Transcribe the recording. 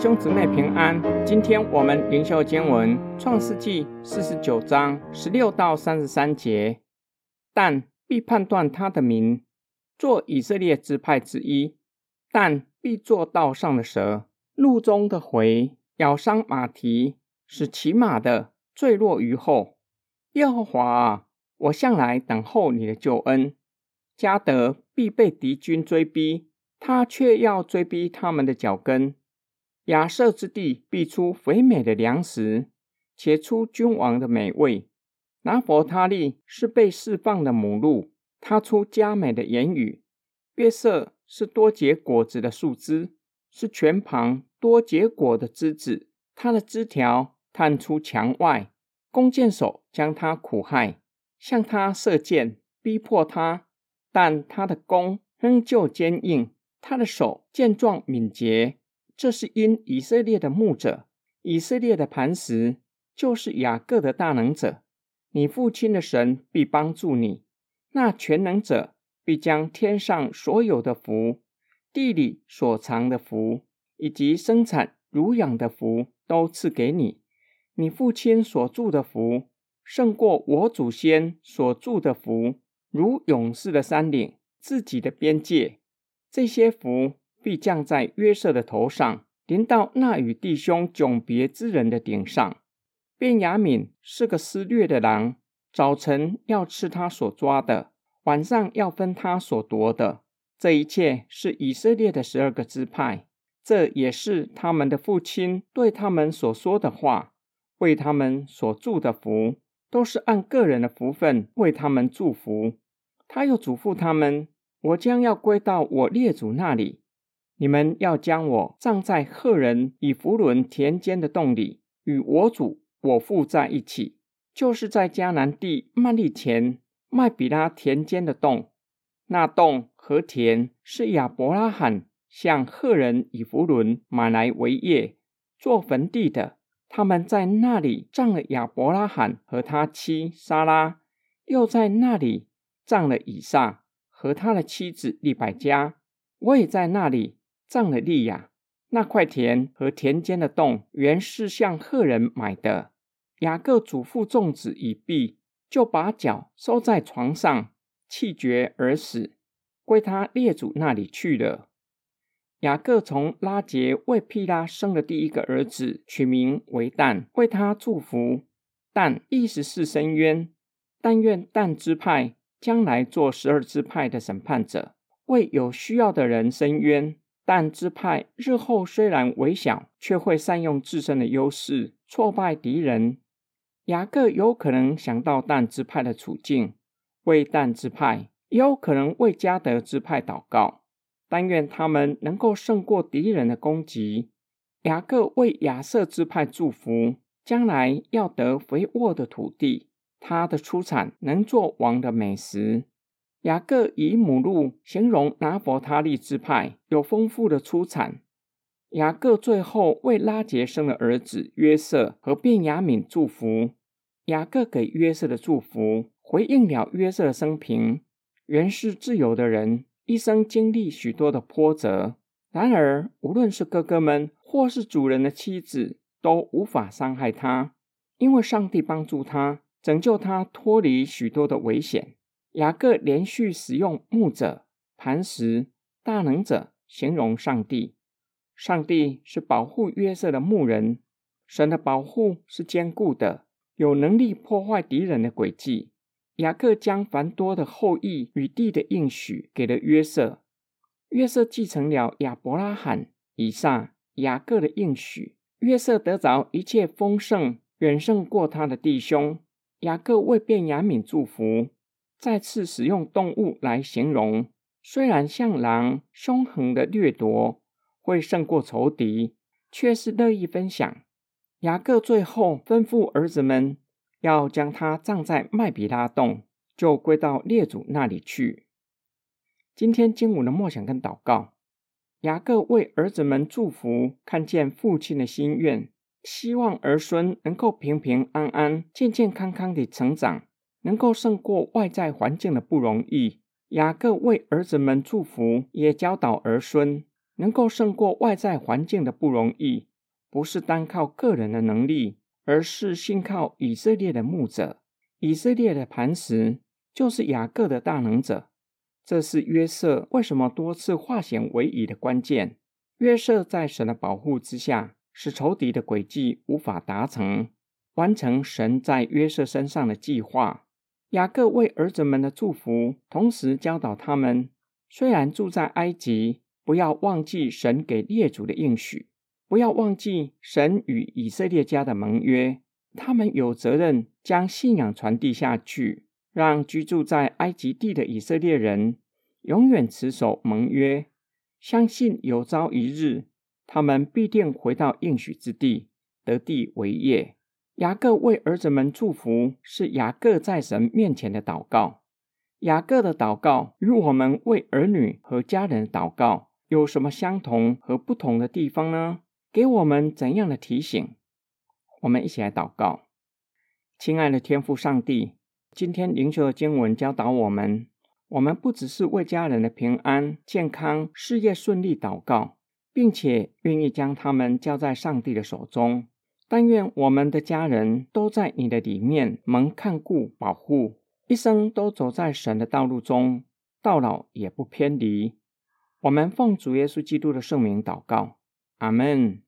兄姊妹平安。今天我们灵修经文《创世纪》四十九章十六到三十三节。但必判断他的名，做以色列支派之一；但必做道上的蛇，路中的回，咬伤马蹄，使骑马的坠落于后。耶和华啊，我向来等候你的救恩。加德必被敌军追逼，他却要追逼他们的脚跟。亚瑟之地必出肥美的粮食，且出君王的美味。拿佛他利是被释放的母鹿，他出佳美的言语。约瑟是多结果子的树枝，是全旁多结果的枝子。他的枝条探出墙外，弓箭手将他苦害，向他射箭，逼迫他，但他的弓仍旧坚硬，他的手健壮敏捷。这是因以色列的牧者，以色列的磐石，就是雅各的大能者。你父亲的神必帮助你，那全能者必将天上所有的福、地里所藏的福，以及生产乳养的福都赐给你。你父亲所住的福，胜过我祖先所住的福，如勇士的山岭、自己的边界。这些福。必降在约瑟的头上，临到那与弟兄迥别之人的顶上。便雅敏是个施掠的狼，早晨要吃他所抓的，晚上要分他所夺的。这一切是以色列的十二个支派，这也是他们的父亲对他们所说的话，为他们所祝的福，都是按个人的福分为他们祝福。他又嘱咐他们：我将要归到我列祖那里。你们要将我葬在赫人以弗伦田间的洞里，与我主我父在一起，就是在迦南地曼利前麦比拉田间的洞。那洞和田是亚伯拉罕向赫人以弗伦买来为业做坟地的。他们在那里葬了亚伯拉罕和他妻莎拉，又在那里葬了以撒和他的妻子利百加。我也在那里。葬了利亚，那块田和田间的洞原是向赫人买的。雅各祖父种子已毕，就把脚收在床上，气绝而死，归他列祖那里去了。雅各从拉结为毗拉生的第一个儿子，取名为旦，为他祝福。但意思是深渊。但愿但支派将来做十二支派的审判者，为有需要的人伸冤。但支派日后虽然微小，却会善用自身的优势挫败敌人。雅各有可能想到但支派的处境，为但支派，也有可能为加德支派祷告，但愿他们能够胜过敌人的攻击。雅各为亚瑟支派祝福，将来要得肥沃的土地，他的出产能做王的美食。雅各以母鹿形容拿伯他利支派有丰富的出产。雅各最后为拉杰生的儿子约瑟和便雅敏祝福。雅各给约瑟的祝福回应了约瑟的生平，原是自由的人，一生经历许多的波折。然而，无论是哥哥们或是主人的妻子，都无法伤害他，因为上帝帮助他，拯救他脱离许多的危险。雅各连续使用牧者、磐石、大能者形容上帝。上帝是保护约瑟的牧人，神的保护是坚固的，有能力破坏敌人的诡计。雅各将繁多的后裔与地的应许给了约瑟，约瑟继承了亚伯拉罕、以撒、雅各的应许。约瑟得着一切丰盛，远胜过他的弟兄。雅各为便雅悯祝福。再次使用动物来形容，虽然像狼凶狠的掠夺会胜过仇敌，却是乐意分享。雅各最后吩咐儿子们要将他葬在麦比拉洞，就归到列祖那里去。今天经文的默想跟祷告，雅各为儿子们祝福，看见父亲的心愿，希望儿孙能够平平安安、健健康康的成长。能够胜过外在环境的不容易。雅各为儿子们祝福，也教导儿孙能够胜过外在环境的不容易。不是单靠个人的能力，而是信靠以色列的牧者。以色列的磐石就是雅各的大能者。这是约瑟为什么多次化险为夷的关键。约瑟在神的保护之下，使仇敌的诡计无法达成，完成神在约瑟身上的计划。雅各为儿子们的祝福，同时教导他们：虽然住在埃及，不要忘记神给列祖的应许，不要忘记神与以色列家的盟约。他们有责任将信仰传递下去。让居住在埃及地的以色列人永远持守盟约，相信有朝一日他们必定回到应许之地，得地为业。雅各为儿子们祝福，是雅各在神面前的祷告。雅各的祷告与我们为儿女和家人祷告有什么相同和不同的地方呢？给我们怎样的提醒？我们一起来祷告，亲爱的天父上帝。今天灵修的经文教导我们，我们不只是为家人的平安、健康、事业顺利祷告，并且愿意将他们交在上帝的手中。但愿我们的家人都在你的里面蒙看顾、保护，一生都走在神的道路中，到老也不偏离。我们奉主耶稣基督的圣名祷告，阿门。